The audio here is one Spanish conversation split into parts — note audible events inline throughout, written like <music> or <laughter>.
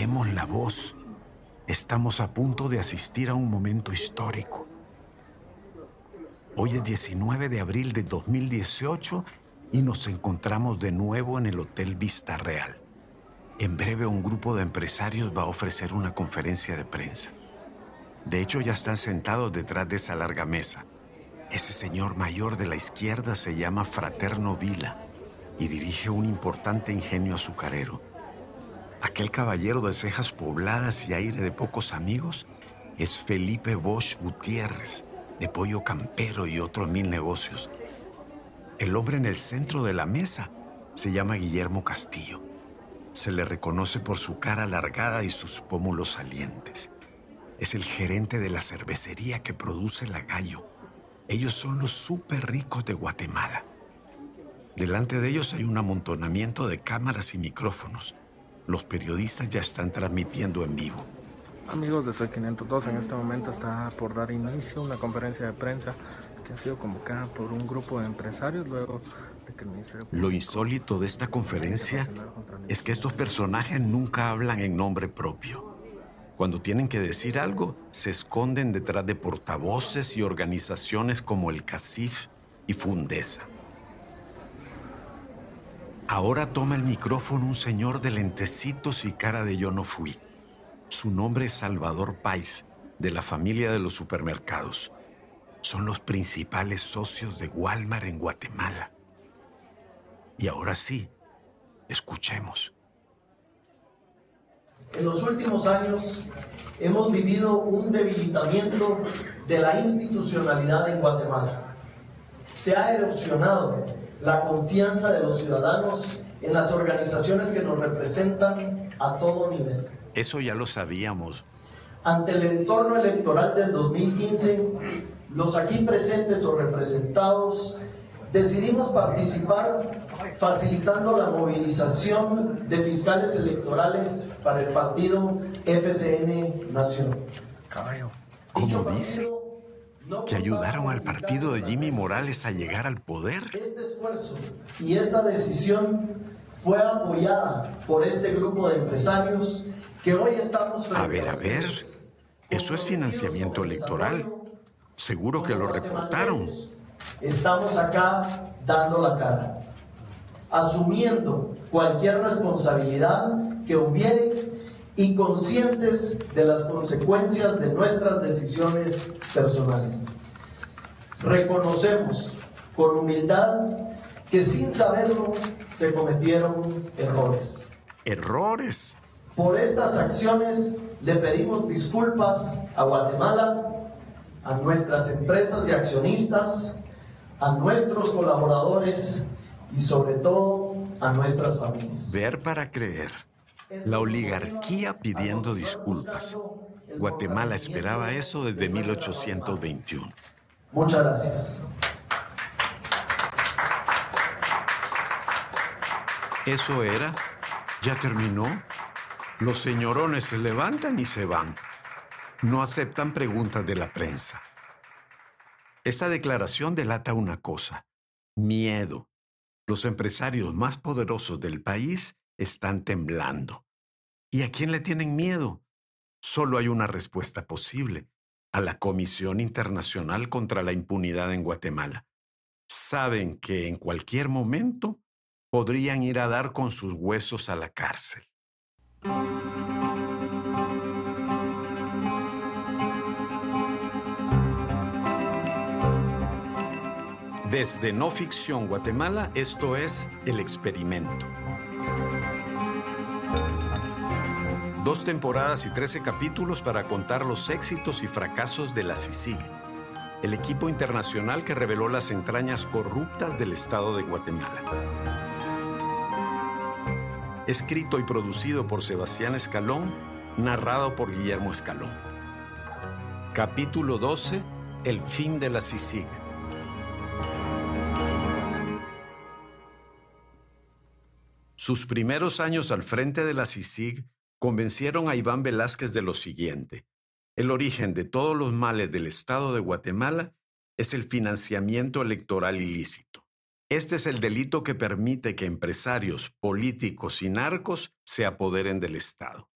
Bajemos la voz. Estamos a punto de asistir a un momento histórico. Hoy es 19 de abril de 2018 y nos encontramos de nuevo en el Hotel Vista Real. En breve un grupo de empresarios va a ofrecer una conferencia de prensa. De hecho, ya están sentados detrás de esa larga mesa. Ese señor mayor de la izquierda se llama Fraterno Vila y dirige un importante ingenio azucarero. Aquel caballero de cejas pobladas y aire de pocos amigos es Felipe Bosch Gutiérrez, de pollo campero y otros mil negocios. El hombre en el centro de la mesa se llama Guillermo Castillo. Se le reconoce por su cara alargada y sus pómulos salientes. Es el gerente de la cervecería que produce la gallo. Ellos son los súper ricos de Guatemala. Delante de ellos hay un amontonamiento de cámaras y micrófonos. Los periodistas ya están transmitiendo en vivo. Amigos de Soy 502, en este momento está por dar inicio una conferencia de prensa que ha sido convocada por un grupo de empresarios luego de que el Ministerio... Lo insólito de esta conferencia es que estos personajes nunca hablan en nombre propio. Cuando tienen que decir algo, se esconden detrás de portavoces y organizaciones como el CACIF y Fundesa. Ahora toma el micrófono un señor de lentecitos y cara de yo no fui. Su nombre es Salvador Pais, de la familia de los supermercados. Son los principales socios de Walmart en Guatemala. Y ahora sí, escuchemos. En los últimos años hemos vivido un debilitamiento de la institucionalidad en Guatemala. Se ha erosionado la confianza de los ciudadanos en las organizaciones que nos representan a todo nivel. Eso ya lo sabíamos. Ante el entorno electoral del 2015, los aquí presentes o representados decidimos participar facilitando la movilización de fiscales electorales para el partido FCN Nación. ¿Cómo dice? ¿Que ayudaron al partido de Jimmy Morales a llegar al poder? Este esfuerzo y esta decisión fue apoyada por este grupo de empresarios que hoy estamos... A ver, a ver, eso es financiamiento electoral. Seguro que lo reportaron. Estamos acá dando la cara, asumiendo cualquier responsabilidad que hubiere y conscientes de las consecuencias de nuestras decisiones personales. Reconocemos con humildad que sin saberlo se cometieron errores. ¿Errores? Por estas acciones le pedimos disculpas a Guatemala, a nuestras empresas y accionistas, a nuestros colaboradores y sobre todo a nuestras familias. Ver para creer. La oligarquía pidiendo disculpas. Guatemala esperaba eso desde 1821. Muchas gracias. ¿Eso era? ¿Ya terminó? Los señorones se levantan y se van. No aceptan preguntas de la prensa. Esta declaración delata una cosa, miedo. Los empresarios más poderosos del país están temblando. ¿Y a quién le tienen miedo? Solo hay una respuesta posible, a la Comisión Internacional contra la Impunidad en Guatemala. Saben que en cualquier momento podrían ir a dar con sus huesos a la cárcel. Desde No Ficción Guatemala, esto es El Experimento. Dos temporadas y trece capítulos para contar los éxitos y fracasos de la CICIG, el equipo internacional que reveló las entrañas corruptas del Estado de Guatemala. Escrito y producido por Sebastián Escalón, narrado por Guillermo Escalón. Capítulo 12. El fin de la CICIG. Sus primeros años al frente de la CICIG convencieron a Iván Velázquez de lo siguiente. El origen de todos los males del Estado de Guatemala es el financiamiento electoral ilícito. Este es el delito que permite que empresarios, políticos y narcos se apoderen del Estado.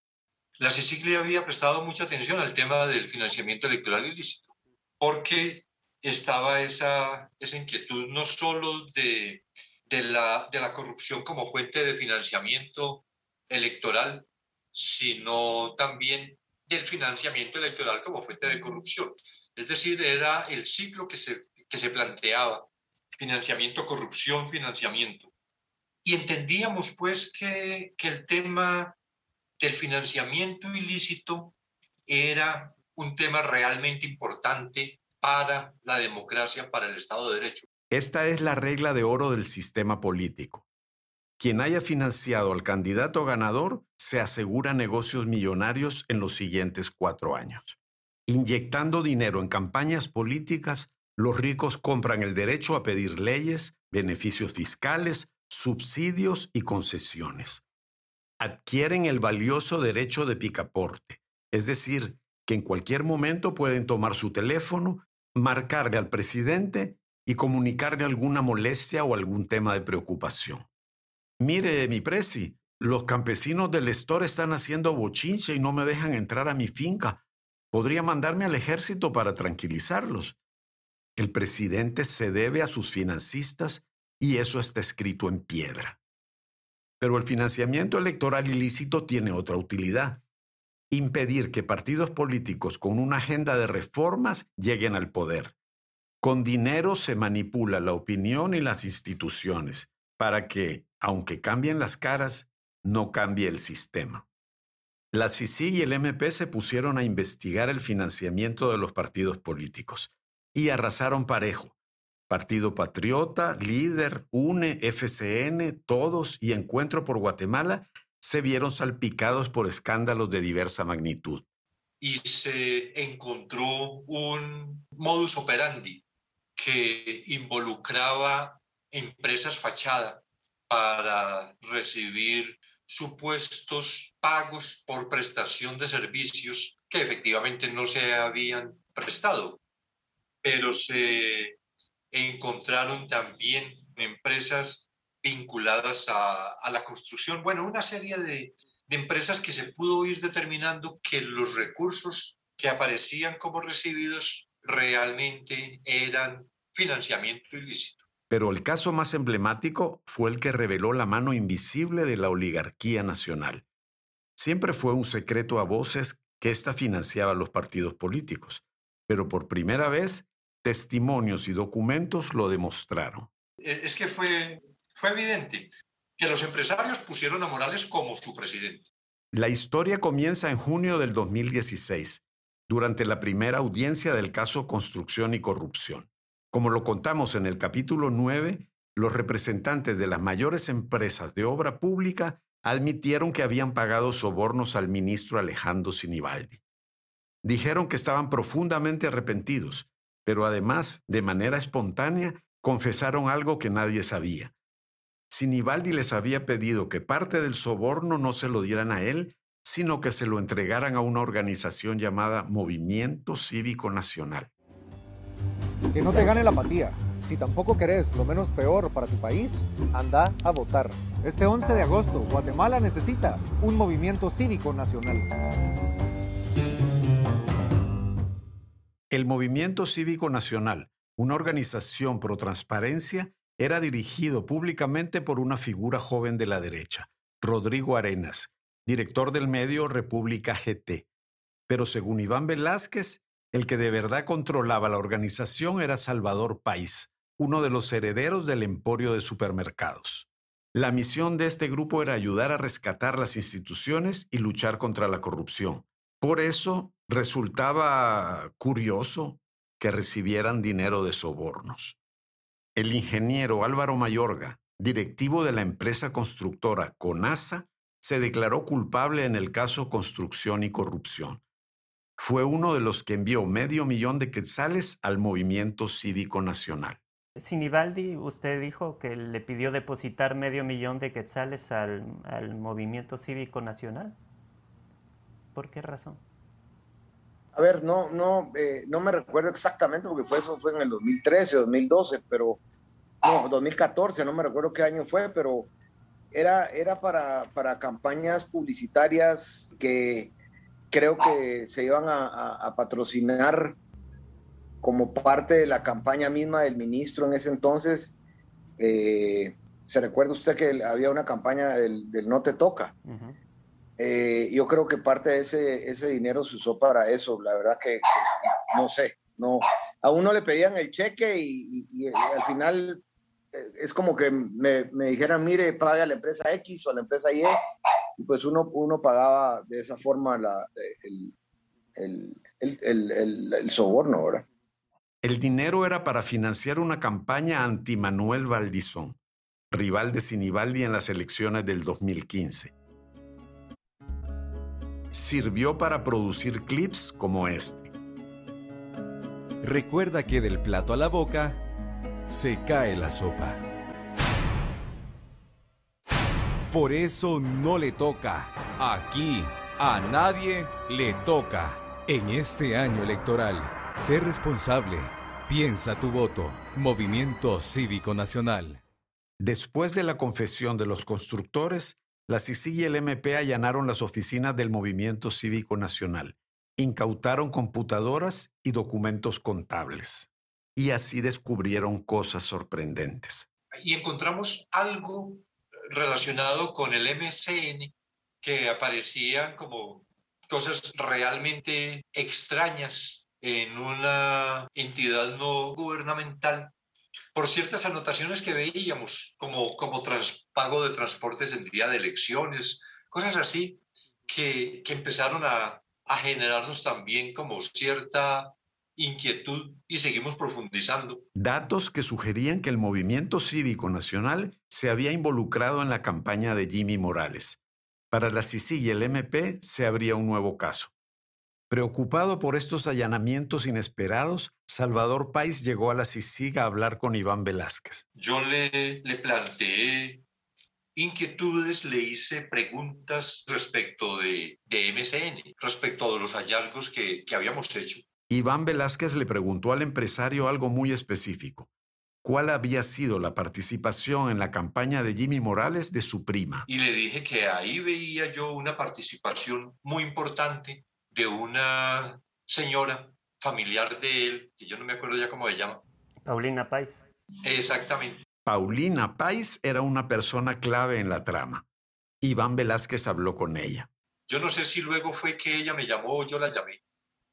la CICIG había prestado mucha atención al tema del financiamiento electoral ilícito, porque estaba esa, esa inquietud no solo de, de, la, de la corrupción como fuente de financiamiento electoral, sino también del financiamiento electoral como fuente de corrupción. Es decir, era el ciclo que se, que se planteaba, financiamiento, corrupción, financiamiento. Y entendíamos pues que, que el tema del financiamiento ilícito era un tema realmente importante para la democracia, para el Estado de Derecho. Esta es la regla de oro del sistema político. Quien haya financiado al candidato ganador se asegura negocios millonarios en los siguientes cuatro años. Inyectando dinero en campañas políticas, los ricos compran el derecho a pedir leyes, beneficios fiscales, subsidios y concesiones. Adquieren el valioso derecho de picaporte, es decir, que en cualquier momento pueden tomar su teléfono, marcarle al presidente y comunicarle alguna molestia o algún tema de preocupación. Mire, mi presi, los campesinos del store están haciendo bochincha y no me dejan entrar a mi finca. Podría mandarme al ejército para tranquilizarlos. El presidente se debe a sus financistas y eso está escrito en piedra. Pero el financiamiento electoral ilícito tiene otra utilidad. Impedir que partidos políticos con una agenda de reformas lleguen al poder. Con dinero se manipula la opinión y las instituciones para que, aunque cambien las caras, no cambie el sistema. La CICI y el MP se pusieron a investigar el financiamiento de los partidos políticos y arrasaron parejo. Partido Patriota, Líder, UNE, FCN, todos y Encuentro por Guatemala se vieron salpicados por escándalos de diversa magnitud. Y se encontró un modus operandi que involucraba empresas fachada para recibir supuestos pagos por prestación de servicios que efectivamente no se habían prestado, pero se encontraron también empresas vinculadas a, la construcción, bueno, una serie de, de empresas que se pudo ir determinando que los recursos que aparecían como recibidos realmente eran financiamiento ilícito. Pero el caso más emblemático fue el que reveló la mano invisible de la oligarquía nacional. Siempre fue un secreto a voces que ésta financiaba los partidos políticos, pero por primera vez testimonios y documentos lo demostraron. E, es que fue, fue evidente que los empresarios pusieron a Morales como su presidente. La historia comienza en junio del 2016, durante la primera audiencia del caso Construcción y Corrupción. Como lo contamos en el capítulo 9, los representantes de las mayores empresas de obra pública admitieron que habían pagado sobornos al ministro Alejandro Sinibaldi. Dijeron que estaban profundamente arrepentidos, pero además, de manera espontánea, confesaron algo que nadie sabía. Sinibaldi les había pedido que parte del soborno no se lo dieran a él, sino que se lo entregaran a una organización llamada Movimiento Cívico Nacional. Que no te gane la apatía. Si tampoco querés lo menos peor para tu país, anda a votar. Este 11 de agosto, Guatemala necesita un movimiento cívico nacional. El Movimiento Cívico Nacional, una organización pro transparencia, era dirigido públicamente por una figura joven de la derecha, Rodrigo Arenas, director del medio República GT. Pero según Iván Velázquez, el que de verdad controlaba la organización era Salvador País, uno de los herederos del emporio de supermercados. La misión de este grupo era ayudar a rescatar las instituciones y luchar contra la corrupción. Por eso resultaba curioso que recibieran dinero de sobornos. El ingeniero Álvaro Mayorga, directivo de la empresa constructora CONASA, se declaró culpable en el caso Construcción y Corrupción fue uno de los que envió medio millón de quetzales al movimiento cívico nacional. Sinibaldi, usted dijo que le pidió depositar medio millón de quetzales al, movimiento cívico nacional. ¿Por qué razón? A ver, no, no, eh, no me recuerdo exactamente porque fue eso fue en el 2013, 2012, pero no, 2014, no me recuerdo qué año fue, pero era, era para, para campañas publicitarias que creo que se iban a, patrocinar como parte de la campaña misma del ministro en ese entonces. Eh, ¿Se recuerda usted que había una campaña del, No Te Toca? Eh, yo creo que parte de ese, ese dinero se usó para eso. La verdad que, no sé, no. A uno le pedían el cheque y, al final es como que me, me, dijeran, mire, paga a la empresa X o a la empresa Y, y pues uno, uno pagaba de esa forma la, el, el, el, el, soborno, ¿verdad? El dinero era para financiar una campaña anti Manuel Valdizón, rival de Sinibaldi en las elecciones del 2015 sirvió para producir clips como este. Recuerda que del plato a la boca se cae la sopa. Por eso no le toca. Aquí a nadie le toca. En este año electoral, sé responsable. Piensa tu voto. Movimiento Cívico Nacional. Después de la confesión de los constructores, la CICIG y el MP allanaron las oficinas del Movimiento Cívico Nacional, incautaron computadoras y documentos contables, y así descubrieron cosas sorprendentes. Y encontramos algo relacionado con el MCN que aparecían como cosas realmente extrañas en una entidad no gubernamental por ciertas anotaciones que veíamos, como, como pago de transportes en día de elecciones, cosas así, que, que empezaron a, a generarnos también como cierta inquietud y seguimos profundizando. Datos que sugerían que el movimiento cívico nacional se había involucrado en la campaña de Jimmy Morales. Para la CICI y el MP se abría un nuevo caso. Preocupado por estos allanamientos inesperados, Salvador Páez llegó a la CICIG a hablar con Iván Velázquez. Yo le, le planteé inquietudes, le hice preguntas respecto de, de MCN, respecto de los hallazgos que, que habíamos hecho. Iván Velázquez le preguntó al empresario algo muy específico. ¿Cuál había sido la participación en la campaña de Jimmy Morales de su prima? Y le dije que ahí veía yo una participación muy importante de una señora familiar de él, que yo no me acuerdo ya cómo se llama. Paulina Pais. Exactamente. Paulina Pais era una persona clave en la trama. Iván Velázquez habló con ella. Yo no sé si luego fue que ella me llamó o yo la llamé.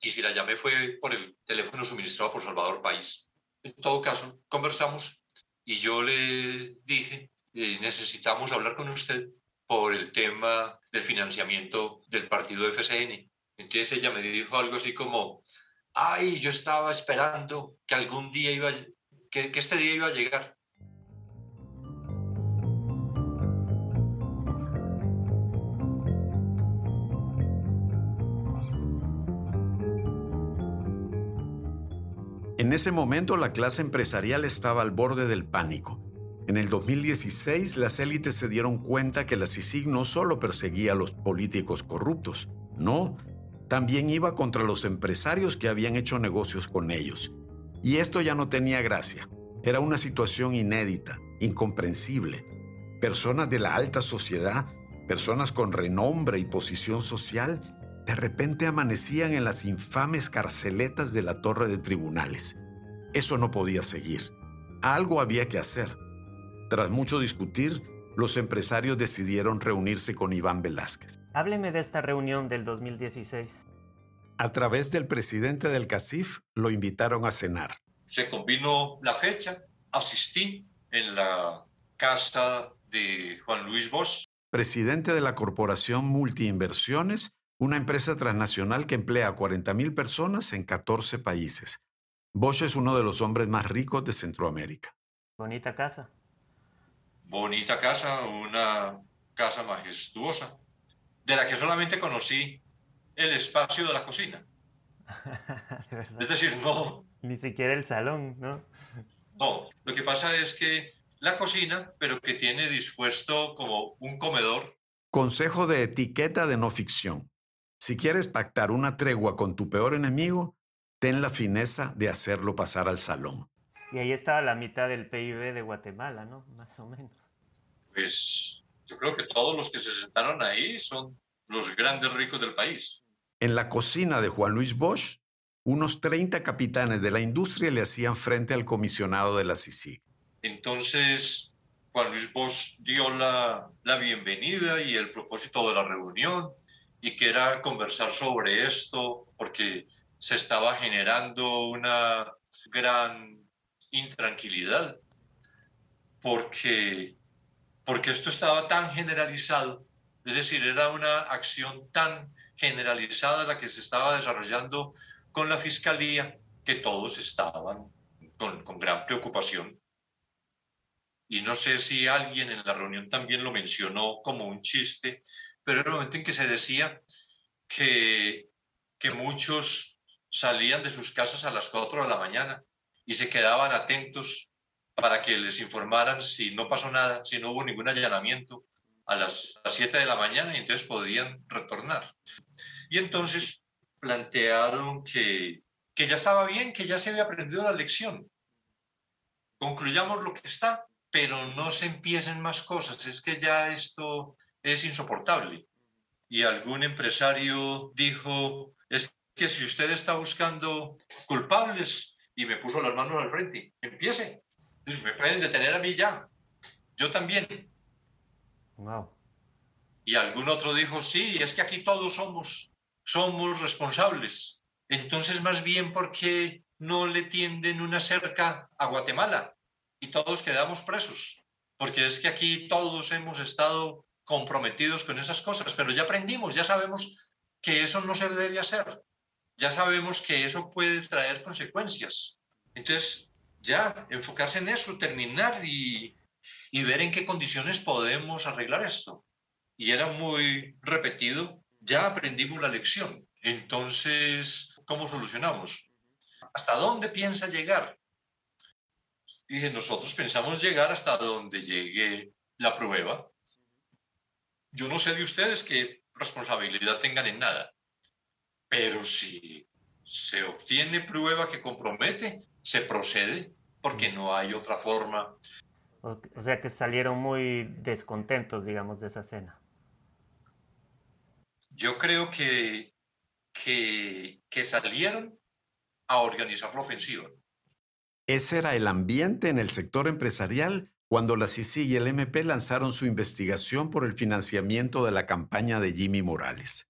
Y si la llamé fue por el teléfono suministrado por Salvador País. En todo caso, conversamos y yo le dije, eh, necesitamos hablar con usted por el tema del financiamiento del partido FCN. Entonces ella me dijo algo así como, ay, yo estaba esperando que algún día iba, que, que este día iba a llegar. En ese momento la clase empresarial estaba al borde del pánico. En el 2016 las élites se dieron cuenta que la CICIG no solo perseguía a los políticos corruptos, no, también iba contra los empresarios que habían hecho negocios con ellos. Y esto ya no tenía gracia. Era una situación inédita, incomprensible. Personas de la alta sociedad, personas con renombre y posición social, de repente amanecían en las infames carceletas de la torre de tribunales. Eso no podía seguir. Algo había que hacer. Tras mucho discutir, los empresarios decidieron reunirse con Iván Velázquez. Hábleme de esta reunión del 2016. A través del presidente del CACIF lo invitaron a cenar. Se combinó la fecha, asistí en la casa de Juan Luis Bosch. Presidente de la Corporación Multiinversiones, una empresa transnacional que emplea a 40.000 personas en 14 países. Bosch es uno de los hombres más ricos de Centroamérica. Bonita casa bonita casa, una casa majestuosa, de la que solamente conocí el espacio de la cocina. <laughs> es decir, no. Ni siquiera el salón, ¿no? No, lo que pasa es que la cocina, pero que tiene dispuesto como un comedor. Consejo de etiqueta de no ficción. Si quieres pactar una tregua con tu peor enemigo, ten la fineza de hacerlo pasar al salón. Y ahí estaba la mitad del PIB de Guatemala, ¿no? Más o menos. Pues yo creo que todos los que se sentaron ahí son los grandes ricos del país. En la cocina de Juan Luis Bosch, unos 30 capitanes de la industria le hacían frente al comisionado de la CICIG. Entonces, Juan Luis Bosch dio la, la bienvenida y el propósito de la reunión y que era conversar sobre esto porque se estaba generando una gran intranquilidad porque, porque esto estaba tan generalizado, es decir, era una acción tan generalizada la que se estaba desarrollando con la fiscalía que todos estaban con, con gran preocupación. Y no sé si alguien en la reunión también lo mencionó como un chiste, pero era el momento en que se decía que, que muchos salían de sus casas a las 4 de la mañana y se quedaban atentos para que les informaran si no pasó nada, si no hubo ningún allanamiento a las, a las 7 de la mañana y entonces podían retornar. Y entonces plantearon que, que ya estaba bien, que ya se había aprendido la lección. Concluyamos lo que está, pero no se empiecen más cosas, es que ya esto es insoportable. Y algún empresario dijo, es que si usted está buscando culpables y me puso las manos al frente, empiece, me pueden detener a mí ya, yo también. Wow. Y algún otro dijo, sí, es que aquí todos somos, somos responsables. Entonces, más bien, ¿por qué no le tienden una cerca a Guatemala y todos quedamos presos? Porque es que aquí todos hemos estado comprometidos con esas cosas, pero ya aprendimos, ya sabemos que eso no se debe hacer, ya sabemos que eso puede traer consecuencias. Entonces, ya, enfocarse en eso, terminar y, y ver en qué condiciones podemos arreglar esto. Y era muy repetido, ya aprendimos la lección. Entonces, ¿cómo solucionamos? ¿Hasta dónde piensa llegar? Dije, nosotros pensamos llegar hasta donde llegue la prueba. Yo no sé de ustedes qué responsabilidad tengan en nada, pero si se obtiene prueba que compromete, se procede porque no hay otra forma. O, o sea que salieron muy descontentos, digamos, de esa cena. Yo creo que, que, que salieron a organizar la ofensiva. Ese era el ambiente en el sector empresarial cuando la CICI y el MP lanzaron su investigación por el financiamiento de la campaña de Jimmy Morales.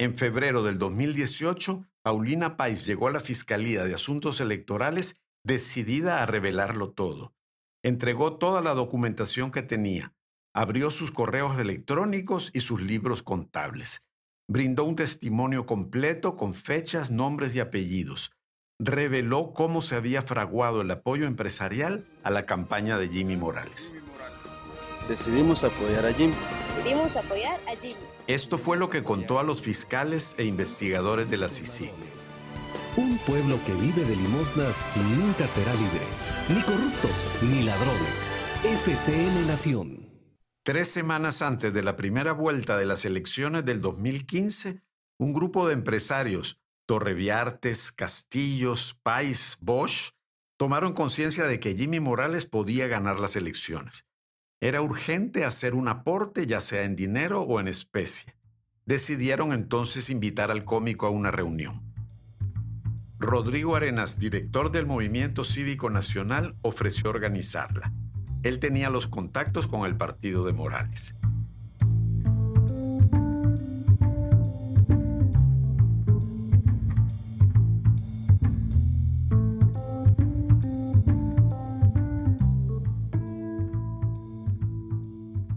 En febrero del 2018, Paulina Pais llegó a la Fiscalía de Asuntos Electorales decidida a revelarlo todo. Entregó toda la documentación que tenía, abrió sus correos electrónicos y sus libros contables. Brindó un testimonio completo con fechas, nombres y apellidos. Reveló cómo se había fraguado el apoyo empresarial a la campaña de Jimmy Morales. Decidimos apoyar a Jimmy. Decidimos apoyar a Jimmy. Esto fue lo que contó a los fiscales e investigadores de la CICI. Un pueblo que vive de limosnas nunca será libre. Ni corruptos, ni ladrones. FCN Nación. Tres semanas antes de la primera vuelta de las elecciones del 2015, un grupo de empresarios, Torreviartes, Castillos, Pais, Bosch, tomaron conciencia de que Jimmy Morales podía ganar las elecciones. Era urgente hacer un aporte, ya sea en dinero o en especie. Decidieron entonces invitar al cómico a una reunión. Rodrigo Arenas, director del Movimiento Cívico Nacional, ofreció organizarla. Él tenía los contactos con el partido de Morales.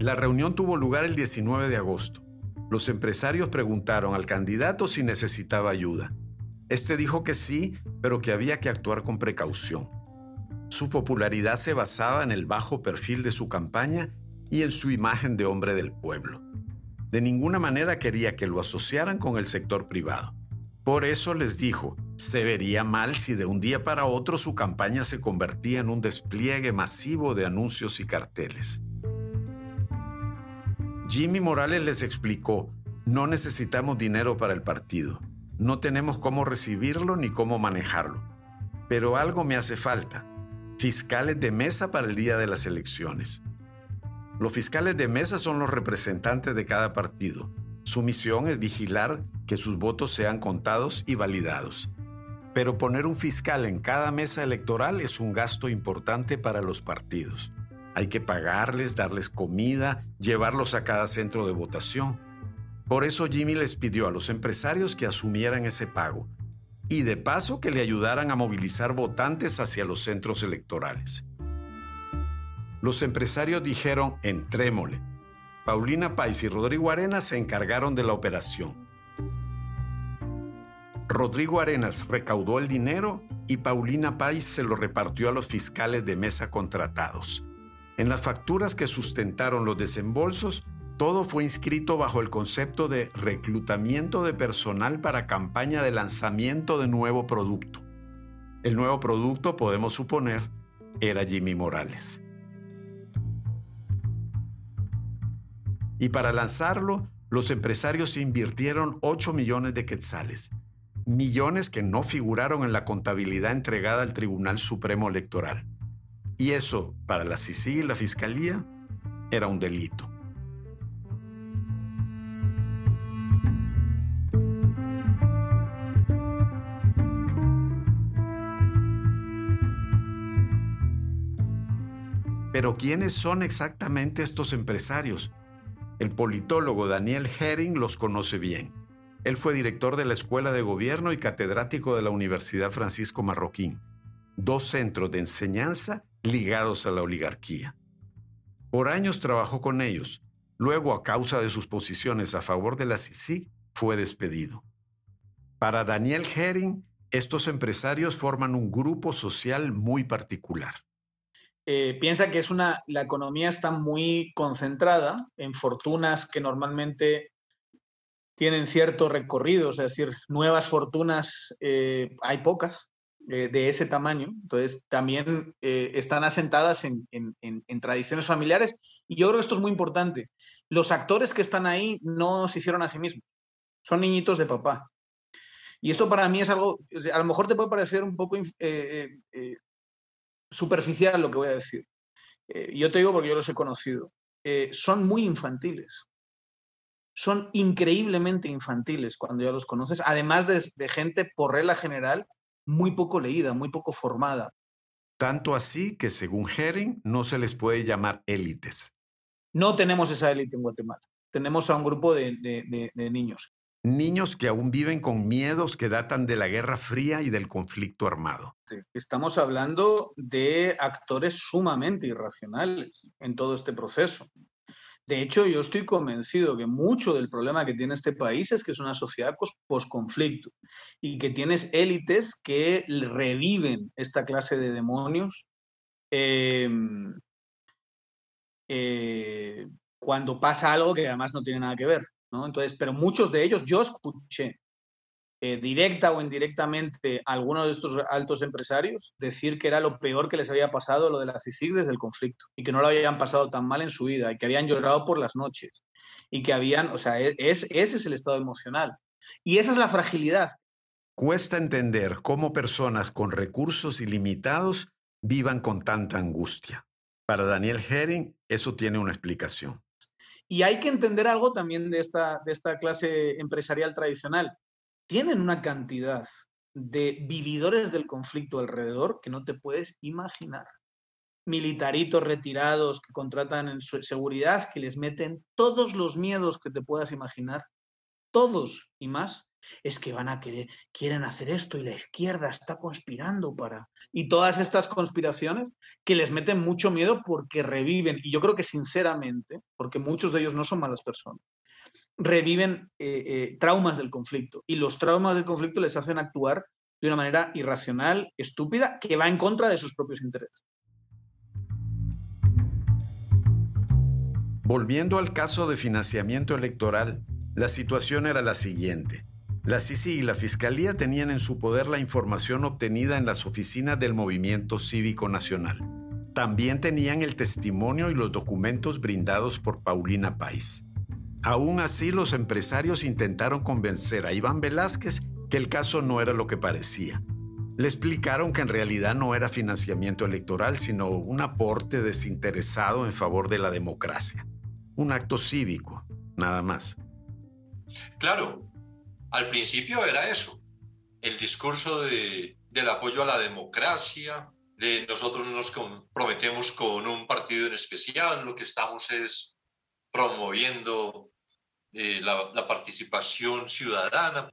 La reunión tuvo lugar el 19 de agosto. Los empresarios preguntaron al candidato si necesitaba ayuda. Este dijo que sí, pero que había que actuar con precaución. Su popularidad se basaba en el bajo perfil de su campaña y en su imagen de hombre del pueblo. De ninguna manera quería que lo asociaran con el sector privado. Por eso les dijo, se vería mal si de un día para otro su campaña se convertía en un despliegue masivo de anuncios y carteles. Jimmy Morales les explicó, no necesitamos dinero para el partido, no tenemos cómo recibirlo ni cómo manejarlo, pero algo me hace falta, fiscales de mesa para el día de las elecciones. Los fiscales de mesa son los representantes de cada partido, Su misión es vigilar que sus votos sean contados y validados. Pero poner un fiscal en cada mesa electoral es un gasto importante para los partidos. Hay que pagarles, darles comida, llevarlos a cada centro de votación. Por eso Jimmy les pidió a los empresarios que asumieran ese pago y de paso que le ayudaran a movilizar votantes hacia los centros electorales. Los empresarios dijeron entrémosle. Paulina Pais y Rodrigo Arenas se encargaron de la operación. Rodrigo Arenas recaudó el dinero y Paulina Pais se lo repartió a los fiscales de mesa contratados. En las facturas que sustentaron los desembolsos, todo fue inscrito bajo el concepto de reclutamiento de personal para campaña de lanzamiento de nuevo producto. El nuevo producto, podemos suponer, era Jimmy Morales. Y para lanzarlo, los empresarios invirtieron 8 millones de quetzales, millones que no figuraron en la contabilidad entregada al Tribunal Supremo Electoral. Y eso, para la CICI y la Fiscalía, era un delito. Pero ¿quiénes son exactamente estos empresarios? El politólogo Daniel Herring los conoce bien. Él fue director de la Escuela de Gobierno y catedrático de la Universidad Francisco Marroquín, dos centros de enseñanza ligados a la oligarquía. Por años trabajó con ellos, luego a causa de sus posiciones a favor de la CICIG fue despedido. Para Daniel Herring, estos empresarios forman un grupo social muy particular. Eh, piensa que es una, la economía está muy concentrada en fortunas que normalmente tienen cierto recorrido, es decir, nuevas fortunas eh, hay pocas eh, de ese tamaño, entonces también eh, están asentadas en, tradiciones familiares y yo creo que esto es muy importante. Los actores que están ahí no se hicieron a sí mismos, son niñitos de papá. Y esto para mí es algo, a lo mejor te puede parecer un poco superficial lo que voy a decir. yo te digo porque yo los he conocido. son muy infantiles son increíblemente infantiles cuando ya los conoces, además de, gente por regla general muy poco leída, muy poco formada. Tanto así que según Herring no se les puede llamar élites. No tenemos esa élite en Guatemala. Tenemos a un grupo de, niños. Niños que aún viven con miedos que datan de la Guerra Fría y del conflicto armado. Estamos hablando de actores sumamente irracionales en todo este proceso. De hecho, yo estoy convencido que mucho del problema que tiene este país es que es una sociedad post-conflicto y que tienes élites que reviven esta clase de demonios em, eh, cuando pasa algo que además no tiene nada que ver. ¿no? Entonces, pero muchos de ellos yo escuché eh, directa o indirectamente a algunos de estos altos empresarios decir que era lo peor que les había pasado lo de la CICIG desde el conflicto y que no lo habían pasado tan mal en su vida y que habían llorado por las noches y que habían, o sea, e, es, ese es el estado emocional. Y esa es la fragilidad. Cuesta entender cómo personas con recursos ilimitados vivan con tanta angustia. Para Daniel Herring, eso tiene una explicación. Y hay que entender algo también de esta, de esta clase empresarial tradicional tienen una cantidad de vividores del conflicto alrededor que no te puedes imaginar. Militaritos retirados que contratan en seguridad, que les meten todos los miedos que te puedas imaginar, todos y más, es que van a querer, quieren hacer esto y la izquierda está conspirando para... Y todas estas conspiraciones que les meten mucho miedo porque reviven, y yo creo que sinceramente, porque muchos de ellos no son malas personas, reviven eh, eh, traumas del conflicto y los traumas del conflicto les hacen actuar de una manera irracional, estúpida, que va en contra de sus propios intereses. Volviendo al caso de financiamiento electoral, la situación era la siguiente. La CICI y la Fiscalía tenían en su poder la información obtenida en las oficinas del Movimiento Cívico Nacional. También tenían el testimonio y los documentos brindados por Paulina Pais. Aún así, los empresarios intentaron convencer a Iván Velázquez que el caso no era lo que parecía. Le explicaron que en realidad no era financiamiento electoral, sino un aporte desinteresado en favor de la democracia. Un acto cívico, nada más. Claro, al principio era eso, el discurso de, del apoyo a la democracia, de nosotros nos comprometemos con un partido en especial, lo que estamos es promoviendo eh, la, la, participación ciudadana.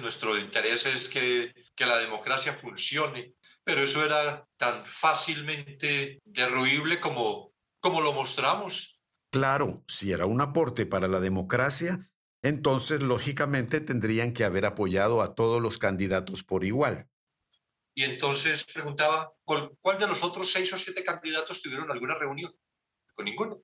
nuestro interés es que, que la democracia funcione, pero eso era tan fácilmente derruible como, como lo mostramos. Claro, si era un aporte para la democracia, entonces lógicamente tendrían que haber apoyado a todos los candidatos por igual. Y entonces preguntaba, ¿cuál de los otros seis o siete candidatos tuvieron alguna reunión? Con ninguno.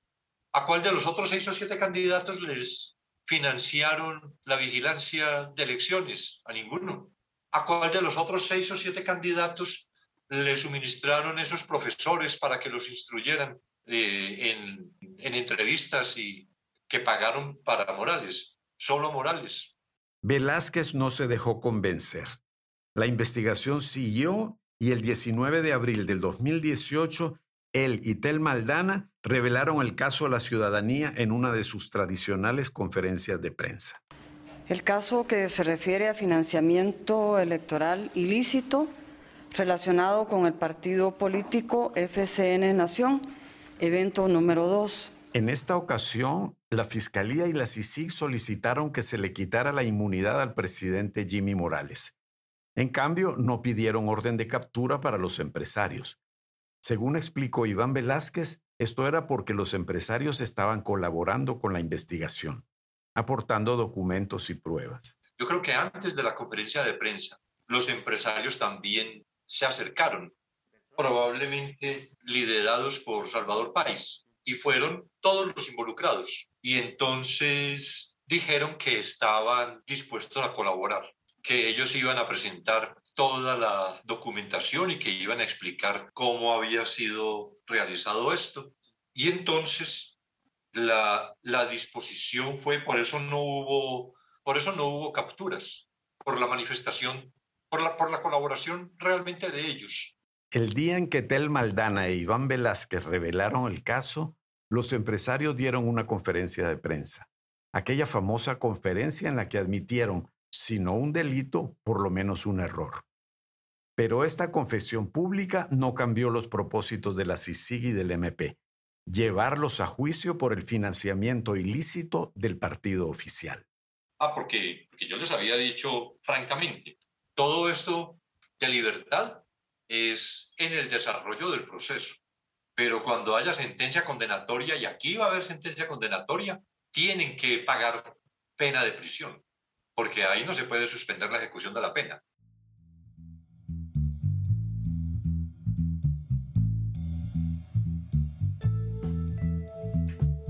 ¿A cuál de los otros seis o siete candidatos les financiaron la vigilancia de elecciones? A ninguno. ¿A cuál de los otros seis o siete candidatos le suministraron esos profesores para que los instruyeran eh, en, en entrevistas y que pagaron para Morales? Solo Morales. Velázquez no se dejó convencer. La investigación siguió y el 19 de abril del 2018, él y Tel Maldana revelaron el caso a la ciudadanía en una de sus tradicionales conferencias de prensa. El caso que se refiere a financiamiento electoral ilícito relacionado con el partido político FCN Nación, evento número 2. En esta ocasión, la Fiscalía y la CICIG solicitaron que se le quitara la inmunidad al presidente Jimmy Morales. En cambio, no pidieron orden de captura para los empresarios. Según explicó Iván Velázquez, esto era porque los empresarios estaban colaborando con la investigación, aportando documentos y pruebas. Yo creo que antes de la conferencia de prensa, los empresarios también se acercaron, probablemente liderados por Salvador Páez, y fueron todos los involucrados. Y entonces dijeron que estaban dispuestos a colaborar que ellos iban a presentar toda la documentación y que iban a explicar cómo había sido realizado esto. Y entonces la, la disposición fue, por eso no hubo, por eso no hubo capturas, por la manifestación, por la, por la colaboración realmente de ellos. El día en que Tel Maldana e Iván Velázquez revelaron el caso, los empresarios dieron una conferencia de prensa. Aquella famosa conferencia en la que admitieron si no un delito, por lo menos un error. Pero esta confesión pública no cambió los propósitos de la CICIG y del MP, llevarlos a juicio por el financiamiento ilícito del partido oficial. Ah, porque, porque yo les había dicho francamente, todo esto de libertad es en el desarrollo del proceso, pero cuando haya sentencia condenatoria, y aquí va a haber sentencia condenatoria, tienen que pagar pena de prisión porque ahí no se puede suspender la ejecución de la pena.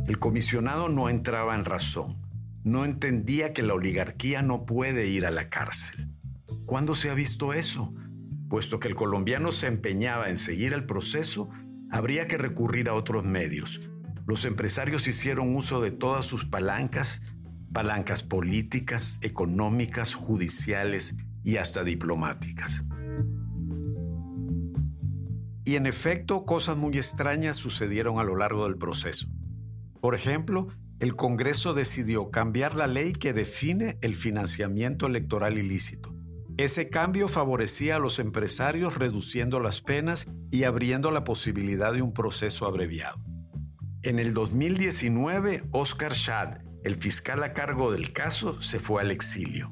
El comisionado no entraba en razón. No entendía que la oligarquía no puede ir a la cárcel. ¿Cuándo se ha visto eso? Puesto que el colombiano se empeñaba en seguir el proceso, habría que recurrir a otros medios. Los empresarios hicieron uso de todas sus palancas palancas políticas, económicas, judiciales y hasta diplomáticas. Y en efecto, cosas muy extrañas sucedieron a lo largo del proceso. Por ejemplo, el Congreso decidió cambiar la ley que define el financiamiento electoral ilícito. Ese cambio favorecía a los empresarios reduciendo las penas y abriendo la posibilidad de un proceso abreviado. En el 2019, Oscar Schad, el fiscal a cargo del caso se fue al exilio.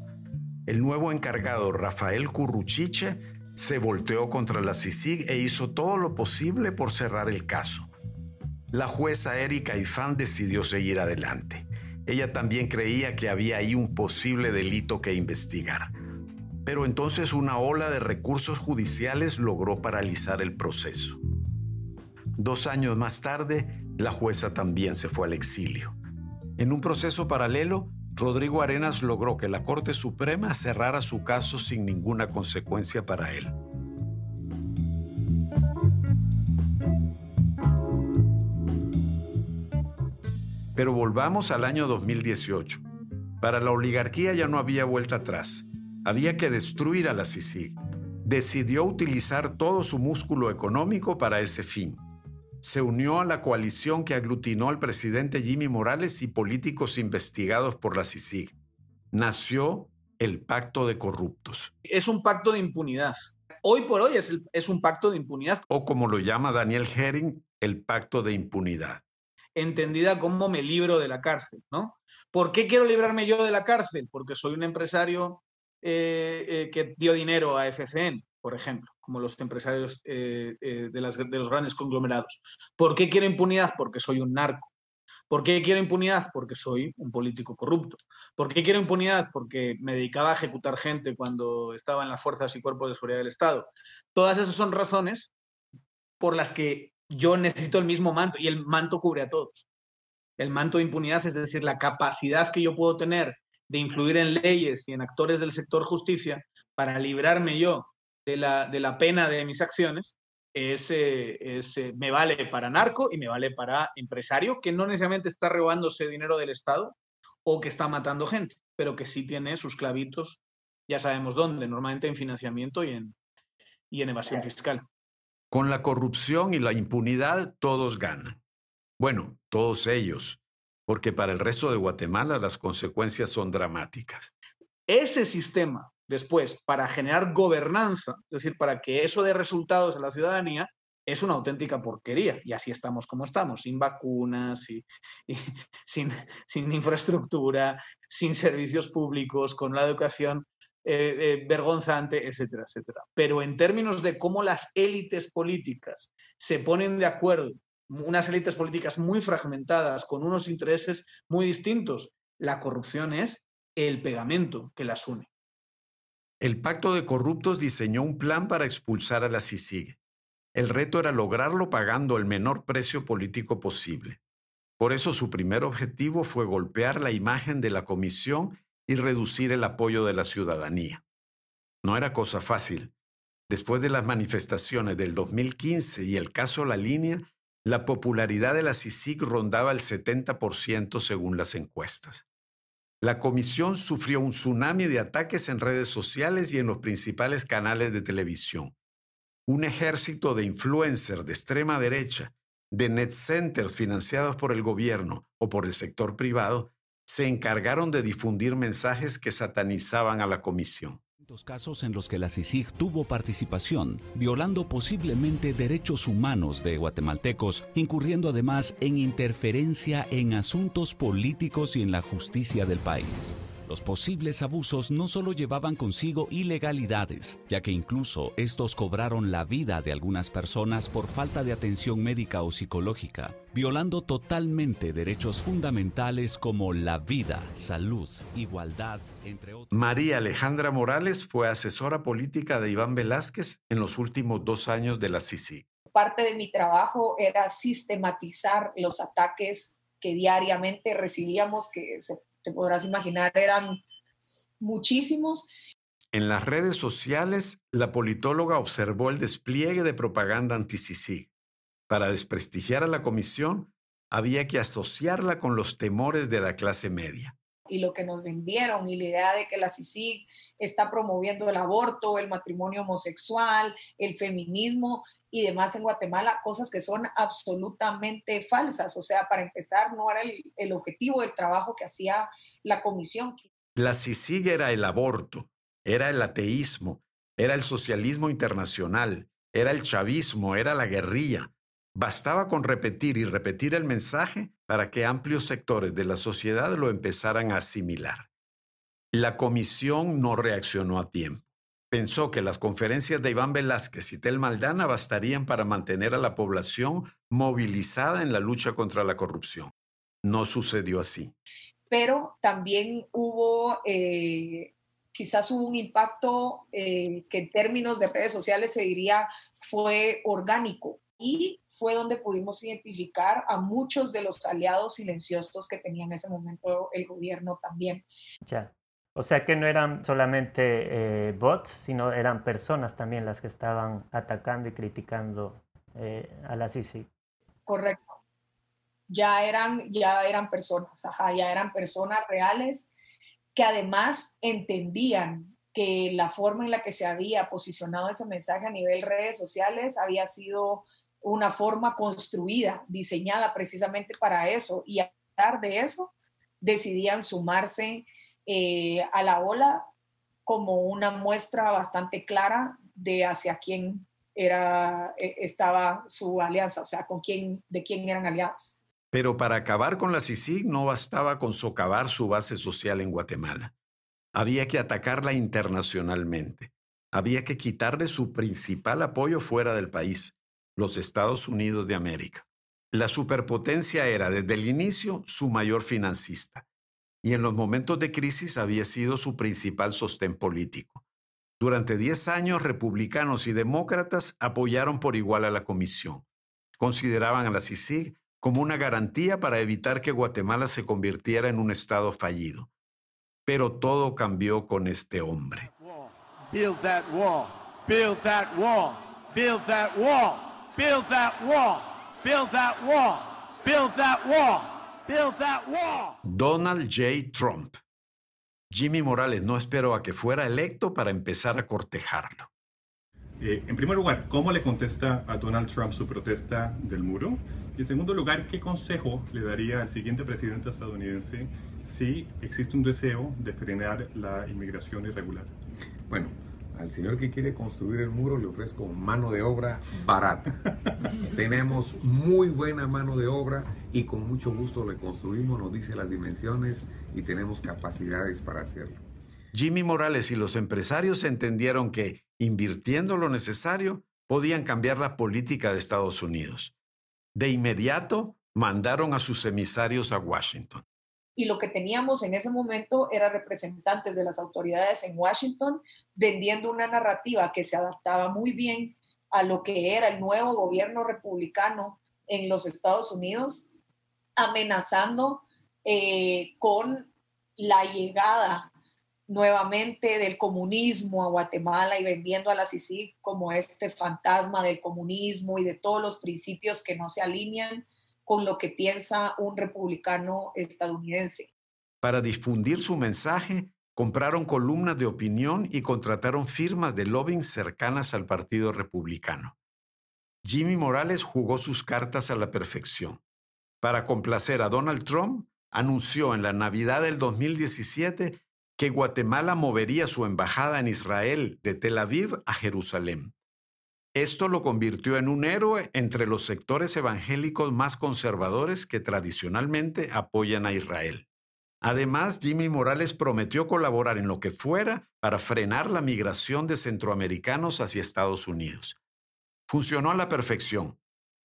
El nuevo encargado, Rafael Curruchiche, se volteó contra la CICIG e hizo todo lo posible por cerrar el caso. La jueza Erika Ifán decidió seguir adelante. Ella también creía que había ahí un posible delito que investigar. Pero entonces una ola de recursos judiciales logró paralizar el proceso. Dos años más tarde, la jueza también se fue al exilio. En un proceso paralelo, Rodrigo Arenas logró que la Corte Suprema cerrara su caso sin ninguna consecuencia para él. Pero volvamos al año 2018. Para la oligarquía ya no había vuelta atrás. Había que destruir a la CICIG. Decidió utilizar todo su músculo económico para ese fin se unió a la coalición que aglutinó al presidente Jimmy Morales y políticos investigados por la CICIG. nació el Pacto de Corruptos. Es un pacto de impunidad. Hoy por hoy es, es un pacto de impunidad. O como lo llama Daniel Herring, el Pacto de Impunidad. Entendida como me libro de la cárcel, ¿no? ¿Por qué quiero librarme yo de la cárcel? Porque soy un empresario eh, eh, que dio dinero a FCN, por ejemplo, como los empresarios eh, de, las, de los grandes conglomerados. ¿Por qué quiero impunidad? Porque soy un narco. ¿Por qué quiero impunidad? Porque soy un político corrupto. ¿Por qué quiero impunidad? Porque me dedicaba a ejecutar gente cuando estaba en las fuerzas y cuerpos de seguridad del Estado. Todas esas son razones por las que yo necesito el mismo manto y el manto cubre a todos. El manto de impunidad, es decir, la capacidad que yo puedo tener de influir en leyes y en actores del sector justicia para librarme yo de la, de la pena de mis acciones, es, es, me vale para narco y me vale para empresario que no necesariamente está robándose dinero del Estado o que está matando gente, pero que sí tiene sus clavitos, ya sabemos dónde, normalmente en financiamiento y en, y en evasión fiscal. Con la corrupción y la impunidad todos ganan. Bueno, todos ellos, porque para el resto de Guatemala las consecuencias son dramáticas. Ese sistema después para generar gobernanza, es decir, para que eso dé resultados a la ciudadanía, es una auténtica porquería. Y así estamos como estamos, sin vacunas, y, <laughs> sin, infraestructura, sin servicios públicos, con la educación eh, eh, vergonzante, etcétera, etcétera. Pero en términos de cómo las élites políticas se ponen de acuerdo, unas élites políticas muy fragmentadas, con unos intereses muy distintos, la corrupción es el pegamento que las une. El Pacto de Corruptos diseñó un plan para expulsar a la CICIG. El reto era lograrlo pagando el menor precio político posible. Por eso su primer objetivo fue golpear la imagen de la comisión y reducir el apoyo de la ciudadanía. No era cosa fácil. Después de las manifestaciones del 2015 y el caso La Línea, la popularidad de la CICIG rondaba el 70% según las encuestas. La comisión sufrió un tsunami de ataques en redes sociales y en los principales canales de televisión. Un ejército de influencers de extrema derecha, de net centers financiados por el gobierno o por el sector privado, se encargaron de difundir mensajes que satanizaban a la comisión casos en los que la CICIG tuvo participación, violando posiblemente derechos humanos de guatemaltecos, incurriendo además en interferencia en asuntos políticos y en la justicia del país. Los posibles abusos no solo llevaban consigo ilegalidades, ya que incluso estos cobraron la vida de algunas personas por falta de atención médica o psicológica, violando totalmente derechos fundamentales como la vida, salud, igualdad, entre otros. María Alejandra Morales fue asesora política de Iván Velázquez en los últimos dos años de la CICI. Parte de mi trabajo era sistematizar los ataques que diariamente recibíamos, que se te podrás imaginar, eran muchísimos. En las redes sociales, la politóloga observó el despliegue de propaganda anti-CICIG. Para desprestigiar a la comisión, había que asociarla con los temores de la clase media. Y lo que nos vendieron y la idea de que la CICIG está promoviendo el aborto, el matrimonio homosexual, el feminismo, y demás en Guatemala, cosas que son absolutamente falsas. O sea, para empezar, no era el, objetivo del trabajo que hacía la comisión. La CICIG era el aborto, era el ateísmo, era el socialismo internacional, era el chavismo, era la guerrilla. Bastaba con repetir y repetir el mensaje para que amplios sectores de la sociedad lo empezaran a asimilar. La comisión no reaccionó a tiempo pensó que las conferencias de Iván Velázquez y Tel Maldana bastarían para mantener a la población movilizada en la lucha contra la corrupción. No sucedió así. Pero también hubo, eh, quizás hubo un impacto eh, que en términos de redes sociales se diría fue orgánico y fue donde pudimos identificar a muchos de los aliados silenciosos que tenía en ese momento el gobierno también. Ya. O sea que no eran solamente eh, bots, sino eran personas también las que estaban atacando y criticando eh, a la CICI. Correcto. Ya eran, ya eran personas, ajá, ya eran personas reales que además entendían que la forma en la que se había posicionado ese mensaje a nivel redes sociales había sido una forma construida, diseñada precisamente para eso. Y a pesar de eso, decidían sumarse eh, a la ola como una muestra bastante clara de hacia quién era, eh, estaba su alianza, o sea, con quién, de quién eran aliados. Pero para acabar con la CICIG no bastaba con socavar su base social en Guatemala. Había que atacarla internacionalmente. Había que quitarle su principal apoyo fuera del país, los Estados Unidos de América. La superpotencia era desde el inicio su mayor financista y en los momentos de crisis había sido su principal sostén político. Durante 10 años, republicanos y demócratas apoyaron por igual a la comisión. Consideraban a la CICIG como una garantía para evitar que Guatemala se convirtiera en un Estado fallido. Pero todo cambió con este hombre. Build that wall, build that wall, build that wall, build that wall, build that wall, build that wall. Donald J. Trump. Jimmy Morales no esperó a que fuera electo para empezar a cortejarlo. Eh, en primer lugar, ¿cómo le contesta a Donald Trump su protesta del muro? Y en segundo lugar, ¿qué consejo le daría al siguiente presidente estadounidense si existe un deseo de frenar la inmigración irregular? Bueno, al señor que quiere construir el muro le ofrezco mano de obra barata. <laughs> Tenemos muy buena mano de obra y con mucho gusto le construimos, nos dice las dimensiones y tenemos capacidades para hacerlo. Jimmy Morales y los empresarios entendieron que, invirtiendo lo necesario, podían cambiar la política de Estados Unidos. De inmediato, mandaron a sus emisarios a Washington. Y lo que teníamos en ese momento era representantes de las autoridades en Washington vendiendo una narrativa que se adaptaba muy bien a lo que era el nuevo gobierno republicano en los Estados Unidos, amenazando eh, con la llegada nuevamente del comunismo a Guatemala y vendiendo a la CICIG como este fantasma del comunismo y de todos los principios que no se alinean con lo que piensa un republicano estadounidense. Para difundir su mensaje, compraron columnas de opinión y contrataron firmas de lobbying cercanas al Partido Republicano. Jimmy Morales jugó sus cartas a la perfección. Para complacer a Donald Trump, anunció en la Navidad del 2017 que Guatemala movería su embajada en Israel de Tel Aviv a Jerusalén. Esto lo convirtió en un héroe entre los sectores evangélicos más conservadores que tradicionalmente apoyan a Israel. Además, Jimmy Morales prometió colaborar en lo que fuera para frenar la migración de centroamericanos hacia Estados Unidos. Funcionó a la perfección.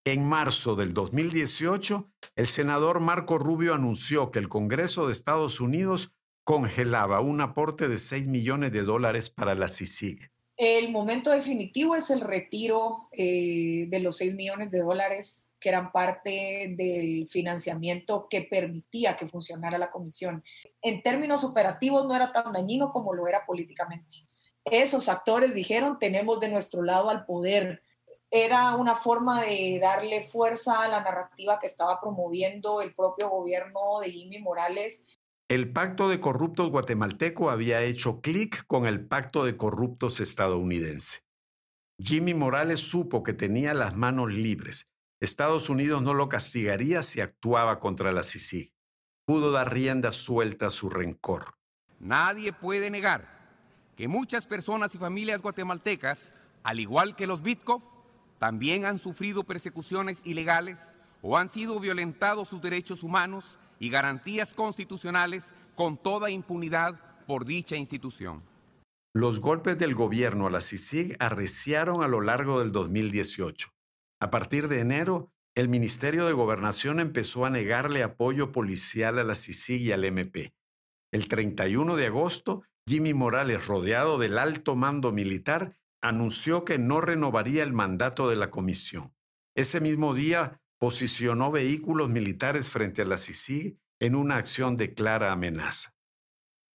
En marzo del 2018, el senador Marco Rubio anunció que el Congreso de Estados Unidos congelaba un aporte de 6 millones de dólares para la CICIG. El momento definitivo es el retiro eh, de los 6 millones de dólares que eran parte del financiamiento que permitía que funcionara la comisión. En términos operativos no era tan dañino como lo era políticamente. Esos actores dijeron, tenemos de nuestro lado al poder. Era una forma de darle fuerza a la narrativa que estaba promoviendo el propio gobierno de Jimmy Morales el pacto de corruptos guatemalteco había hecho clic con el pacto de corruptos estadounidense. Jimmy Morales supo que tenía las manos libres. Estados Unidos no lo castigaría si actuaba contra la CICIG. Pudo dar rienda suelta a su rencor. Nadie puede negar que muchas personas y familias guatemaltecas, al igual que los Bitkov, también han sufrido persecuciones ilegales o han sido violentados sus derechos humanos y garantías constitucionales con toda impunidad por dicha institución. Los golpes del gobierno a la CICIG arreciaron a lo largo del 2018. A partir de enero, el Ministerio de Gobernación empezó a negarle apoyo policial a la CICIG y al MP. El 31 de agosto, Jimmy Morales, rodeado del alto mando militar, anunció que no renovaría el mandato de la comisión. Ese mismo día, posicionó vehículos militares frente a la CICIG en una acción de clara amenaza.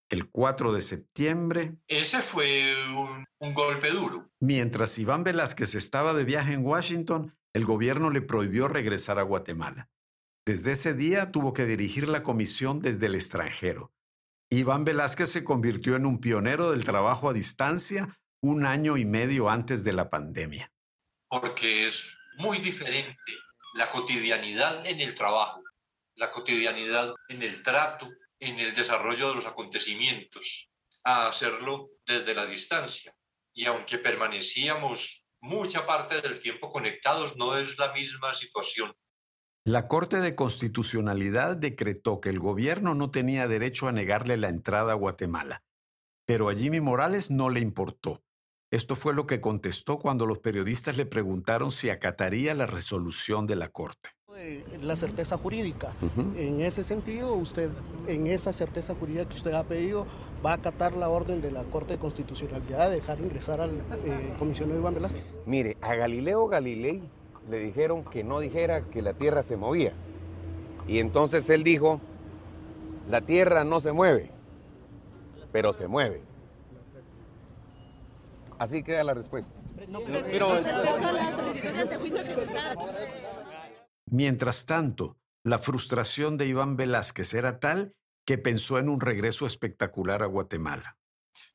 El 4 de septiembre... Ese fue un, un, golpe duro. Mientras Iván Velázquez estaba de viaje en Washington, el gobierno le prohibió regresar a Guatemala. Desde ese día tuvo que dirigir la comisión desde el extranjero. Iván Velázquez se convirtió en un pionero del trabajo a distancia un año y medio antes de la pandemia. Porque es muy diferente la cotidianidad en el trabajo, la cotidianidad en el trato en el desarrollo de los acontecimientos a hacerlo desde la distancia. Y aunque permanecíamos mucha parte del tiempo conectados, no es la misma situación. La Corte de Constitucionalidad decretó que el gobierno no tenía derecho a negarle la entrada a Guatemala, pero a Jimmy Morales no le importó. Esto fue lo que contestó cuando los periodistas le preguntaron si acataría la resolución de la Corte. La certeza jurídica. En ese sentido, usted, en esa certeza jurídica que usted ha pedido, va a acatar la orden de la Corte de Constitucionalidad de dejar ingresar al eh, comisionado Iván Velázquez. Mire, a Galileo Galilei le dijeron que no dijera que la Tierra se movía. Y entonces él dijo, la Tierra no se mueve, pero se mueve. Así queda la respuesta. Mientras tanto, la frustración de Iván Velázquez era tal que pensó en un regreso espectacular a Guatemala.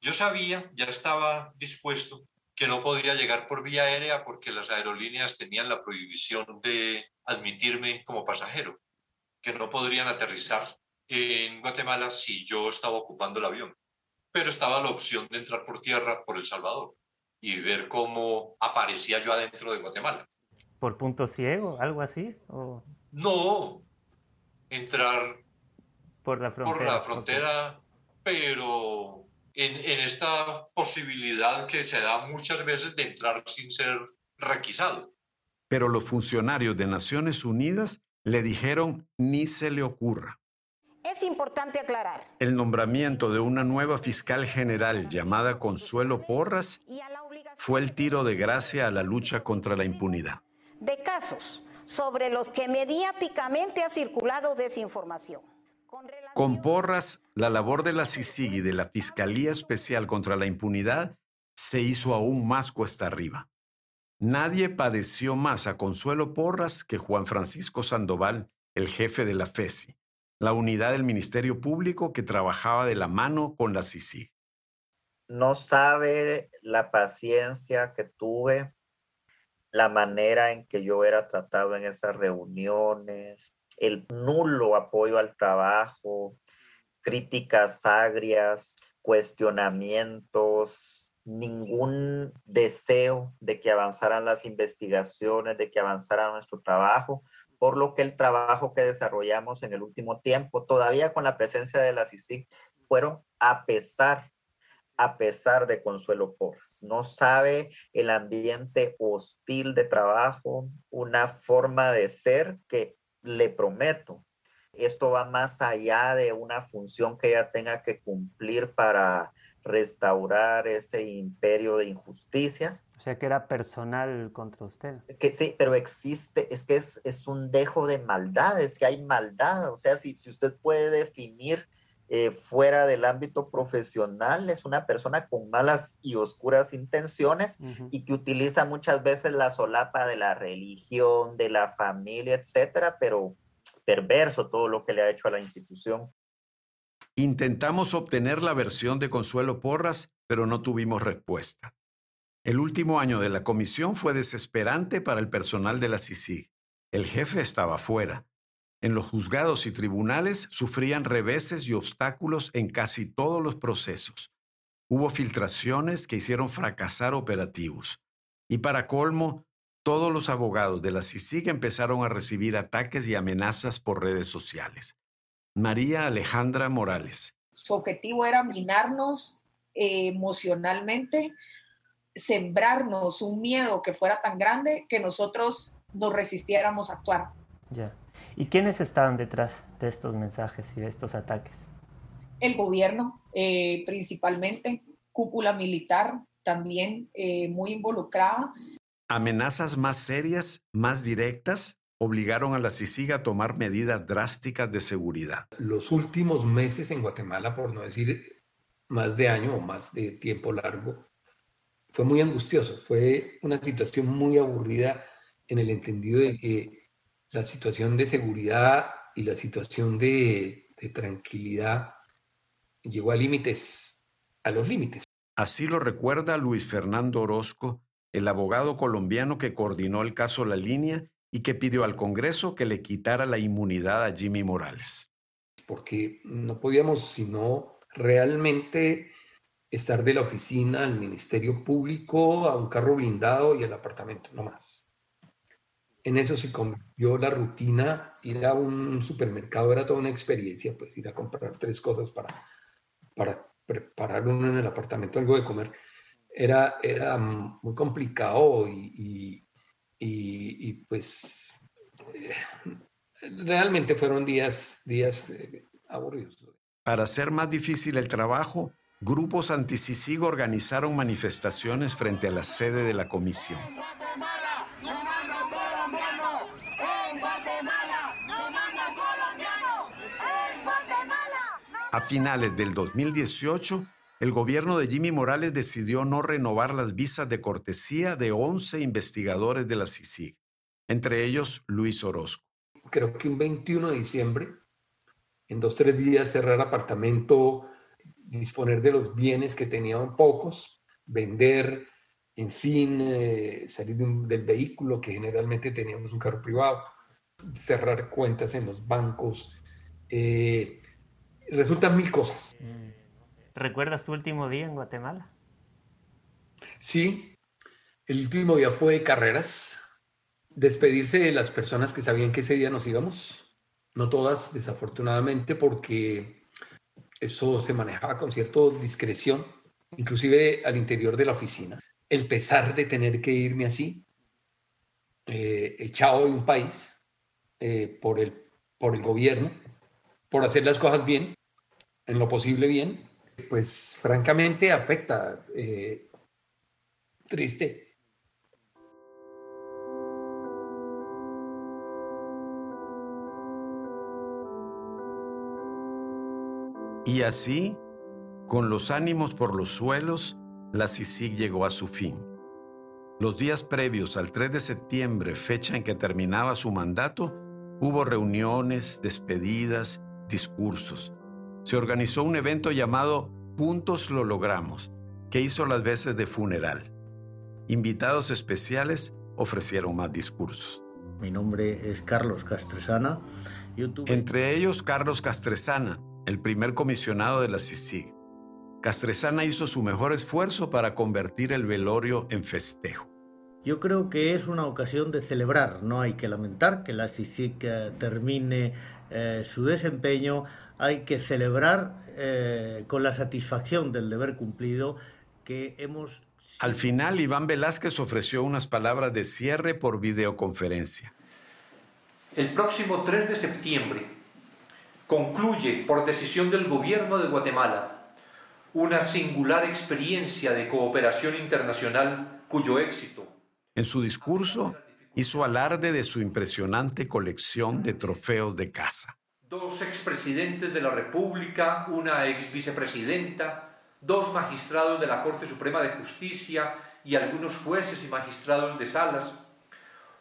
Yo sabía, ya estaba dispuesto, que no podía llegar por vía aérea porque las aerolíneas tenían la prohibición de admitirme como pasajero, que no podrían aterrizar en Guatemala si yo estaba ocupando el avión. Pero estaba la opción de entrar por tierra por El Salvador y ver cómo aparecía yo adentro de Guatemala. ¿Por punto ciego? ¿Algo así? ¿O... No, entrar por la frontera, por la frontera pero en, en, esta posibilidad que se da muchas veces de entrar sin ser requisado. Pero los funcionarios de Naciones Unidas le dijeron ni se le ocurra. Es importante aclarar. El nombramiento de una nueva fiscal general llamada Consuelo Porras fue el tiro de gracia a la lucha contra la impunidad. De casos sobre los que mediáticamente ha circulado desinformación. Con Porras, la labor de la CICIG y de la Fiscalía Especial contra la Impunidad se hizo aún más cuesta arriba. Nadie padeció más a Consuelo Porras que Juan Francisco Sandoval, el jefe de la FESI, la unidad del Ministerio Público que trabajaba de la mano con la CICIG. No sabe la paciencia que tuve, la manera en que yo era tratado en esas reuniones, el nulo apoyo al trabajo, críticas agrias, cuestionamientos, ningún deseo de que avanzaran las investigaciones, de que avanzara nuestro trabajo, por lo que el trabajo que desarrollamos en el último tiempo, todavía con la presencia de la CICIC, fueron a pesar, a pesar de Consuelo Porras. No sabe el ambiente hostil de trabajo, una forma de ser que le prometo, esto va más allá de una función que ella tenga que cumplir para restaurar ese imperio de injusticias. O sea que era personal contra usted. Que sí, pero existe, es que es, es un dejo de maldad, es que hay maldad. O sea, si, si usted puede definir eh, fuera del ámbito profesional, es una persona con malas y oscuras intenciones uh -huh. y que utiliza muchas veces la solapa de la religión, de la familia, etcétera, pero perverso todo lo que le ha hecho a la institución. Intentamos obtener la versión de Consuelo Porras, pero no tuvimos respuesta. El último año de la comisión fue desesperante para el personal de la CICIG. El jefe estaba fuera. En los juzgados y tribunales sufrían reveses y obstáculos en casi todos los procesos. Hubo filtraciones que hicieron fracasar operativos. Y para colmo, todos los abogados de la CICIG empezaron a recibir ataques y amenazas por redes sociales. María Alejandra Morales. Su objetivo era minarnos eh, emocionalmente, sembrarnos un miedo que fuera tan grande que nosotros nos resistiéramos a actuar. Ya. ¿Y quiénes estaban detrás de estos mensajes y de estos ataques? El gobierno, eh, principalmente, cúpula militar, también eh, muy involucrada. Amenazas más serias, más directas, obligaron a la CICIG a tomar medidas drásticas de seguridad. Los últimos meses en Guatemala, por no decir más de año o más de tiempo largo, fue muy angustioso. Fue una situación muy aburrida en el entendido de que la situación de seguridad y la situación de, de tranquilidad llegó a límites, a los límites. Así lo recuerda Luis Fernando Orozco, el abogado colombiano que coordinó el caso La Línea y que pidió al Congreso que le quitara la inmunidad a Jimmy Morales. porque no podíamos sino realmente estar de la oficina al Ministerio Público, a un carro blindado y al apartamento, no más. En eso se convirtió la rutina, ir a un supermercado era toda una experiencia, pues ir a comprar tres cosas para, para preparar uno en el apartamento algo de comer, era, era muy complicado y, y, y, pues eh, realmente fueron días, días eh, aburridos. Para hacer más difícil el trabajo, grupos anti organizaron manifestaciones frente a la sede de la comisión. A finales del 2018, el gobierno de Jimmy Morales decidió no renovar las visas de cortesía de 11 investigadores de la CICIG, entre ellos Luis Orozco. Creo que un 21 de diciembre, en dos, tres días, cerrar apartamento, disponer de los bienes que tenían pocos, vender, en fin, eh, salir del vehículo que generalmente teníamos un carro privado, cerrar cuentas en los bancos. Eh, resultan mil cosas. Mm, ¿Recuerdas tu último día en Guatemala? Sí, el último día fue de carreras, despedirse de las personas que sabían que ese día nos íbamos, no todas desafortunadamente porque eso se manejaba con cierta discreción, inclusive al interior de la oficina. El pesar de tener que irme así, eh, echado de un país eh, por, el, por el gobierno, por hacer las cosas bien, en lo posible bien, pues francamente afecta. Eh, triste. Y así, con los ánimos por los suelos, la CICIG llegó a su fin. Los días previos al 3 de septiembre, fecha en que terminaba su mandato, hubo reuniones, despedidas, discursos. Se organizó un evento llamado Juntos lo logramos, que hizo las veces de funeral. Invitados especiales ofrecieron más discursos. Mi nombre es Carlos Castresana. Entre ellos Carlos Castresana, el primer comisionado de la CICIG. Castresana hizo su mejor esfuerzo para convertir el velorio en festejo. Yo creo que es una ocasión de celebrar, no hay que lamentar que la CICIG eh, termine eh, su desempeño, hay que celebrar eh, con la satisfacción del deber cumplido que hemos... Al final, Iván Velázquez ofreció unas palabras de cierre por videoconferencia. El próximo 3 de septiembre concluye, por decisión del Gobierno de Guatemala, una singular experiencia de cooperación internacional cuyo éxito. En su discurso, hizo alarde de su impresionante colección de trofeos de caza. Dos expresidentes de la República, una ex vicepresidenta, dos magistrados de la Corte Suprema de Justicia y algunos jueces y magistrados de salas,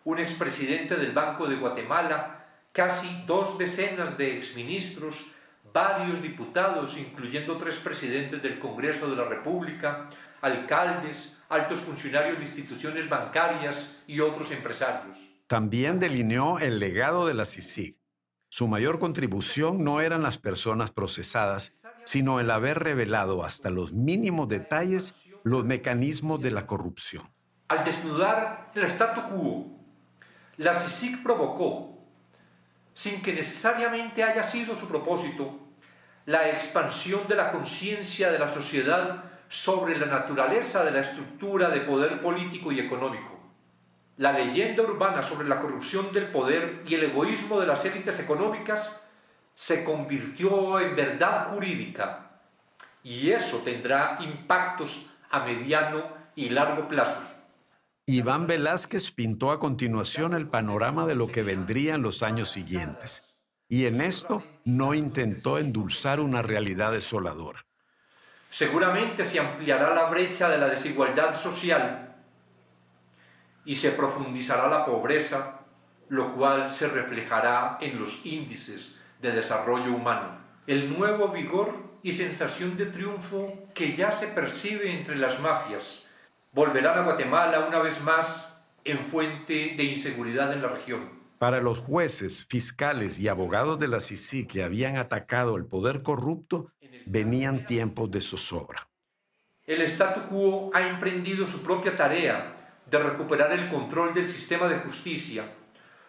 un expresidente del Banco de Guatemala, casi dos decenas de exministros, varios diputados, incluyendo tres presidentes del Congreso de la República, alcaldes, altos funcionarios de instituciones bancarias y otros empresarios. También delineó el legado de la CICIG. Su mayor contribución no eran las personas procesadas, sino el haber revelado hasta los mínimos detalles los mecanismos de la corrupción. Al desnudar el statu quo, la CICIG provocó, sin que necesariamente haya sido su propósito, la expansión de la conciencia de la sociedad sobre la naturaleza de la estructura de poder político y económico. La leyenda urbana sobre la corrupción del poder y el egoísmo de las élites económicas se convirtió en verdad jurídica y eso tendrá impactos a mediano y largo plazo. Iván Velázquez pintó a continuación el panorama de lo que vendría en los años siguientes y en esto no intentó endulzar una realidad desoladora seguramente se ampliará la brecha de la desigualdad social y se profundizará la pobreza, lo cual se reflejará en los índices de desarrollo humano. El nuevo vigor y sensación de triunfo que ya se percibe entre las mafias volverán a Guatemala una vez más en fuente de inseguridad en la región. Para los jueces, fiscales y abogados de la CICI que habían atacado el poder corrupto, venían tiempos de zozobra. El statu quo ha emprendido su propia tarea de recuperar el control del sistema de justicia,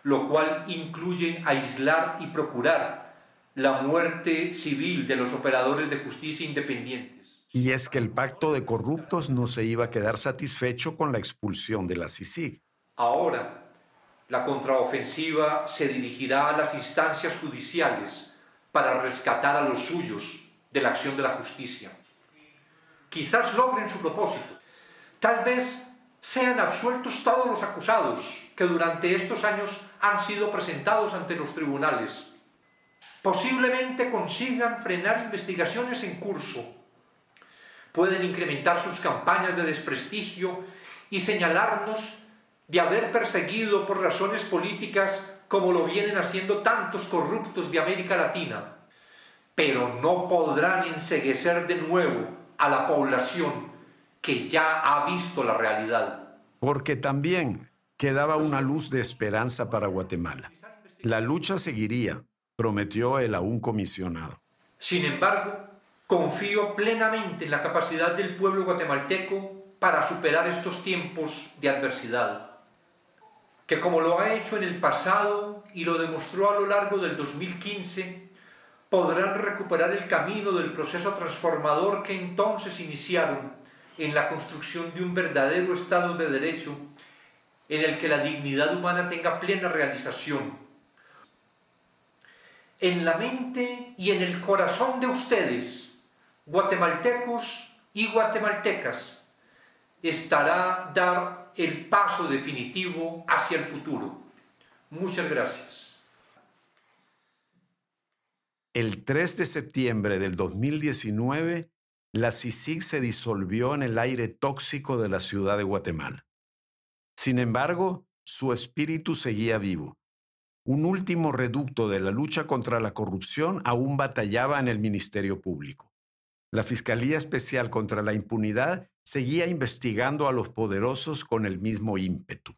lo cual incluye aislar y procurar la muerte civil de los operadores de justicia independientes. Y es que el pacto de corruptos no se iba a quedar satisfecho con la expulsión de la CICIG. Ahora, la contraofensiva se dirigirá a las instancias judiciales para rescatar a los suyos de la acción de la justicia. Quizás logren su propósito. Tal vez sean absueltos todos los acusados que durante estos años han sido presentados ante los tribunales. Posiblemente consigan frenar investigaciones en curso. Pueden incrementar sus campañas de desprestigio y señalarnos de haber perseguido por razones políticas como lo vienen haciendo tantos corruptos de América Latina, pero no podrán enseguecer de nuevo a la población que ya ha visto la realidad. Porque también quedaba una luz de esperanza para Guatemala. La lucha seguiría, prometió el aún comisionado. Sin embargo, confío plenamente en la capacidad del pueblo guatemalteco para superar estos tiempos de adversidad que como lo ha hecho en el pasado y lo demostró a lo largo del 2015, podrán recuperar el camino del proceso transformador que entonces iniciaron en la construcción de un verdadero Estado de Derecho en el que la dignidad humana tenga plena realización. En la mente y en el corazón de ustedes, guatemaltecos y guatemaltecas, estará dar el paso definitivo hacia el futuro. Muchas gracias. El 3 de septiembre del 2019, la CICIG se disolvió en el aire tóxico de la ciudad de Guatemala. Sin embargo, su espíritu seguía vivo. Un último reducto de la lucha contra la corrupción aún batallaba en el Ministerio Público. La Fiscalía Especial contra la Impunidad seguía investigando a los poderosos con el mismo ímpetu.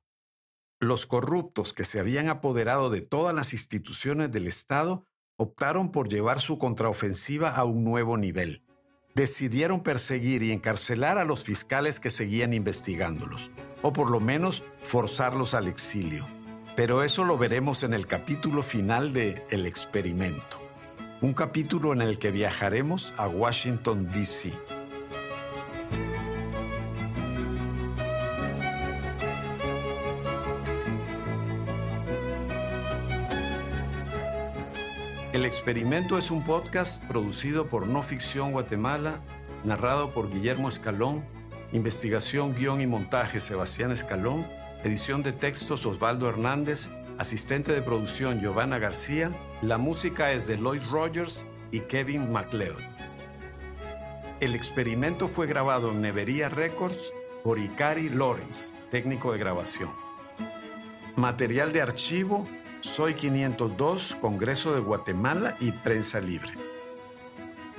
Los corruptos que se habían apoderado de todas las instituciones del Estado optaron por llevar su contraofensiva a un nuevo nivel. Decidieron perseguir y encarcelar a los fiscales que seguían investigándolos, o por lo menos forzarlos al exilio. Pero eso lo veremos en el capítulo final de El experimento, un capítulo en el que viajaremos a Washington, D.C. El experimento es un podcast producido por No Ficción Guatemala, narrado por Guillermo Escalón, investigación, guion y montaje Sebastián Escalón, edición de textos Osvaldo Hernández, asistente de producción Giovanna García, la música es de Lloyd Rogers y Kevin MacLeod. El experimento fue grabado en Nevería Records por Ikari Lawrence, técnico de grabación. Material de archivo soy 502, Congreso de Guatemala y Prensa Libre.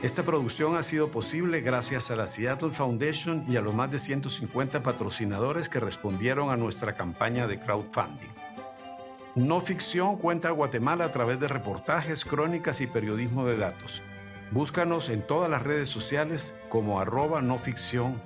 Esta producción ha sido posible gracias a la Seattle Foundation y a los más de 150 patrocinadores que respondieron a nuestra campaña de crowdfunding. No Ficción cuenta a Guatemala a través de reportajes, crónicas y periodismo de datos. Búscanos en todas las redes sociales como arroba no ficción.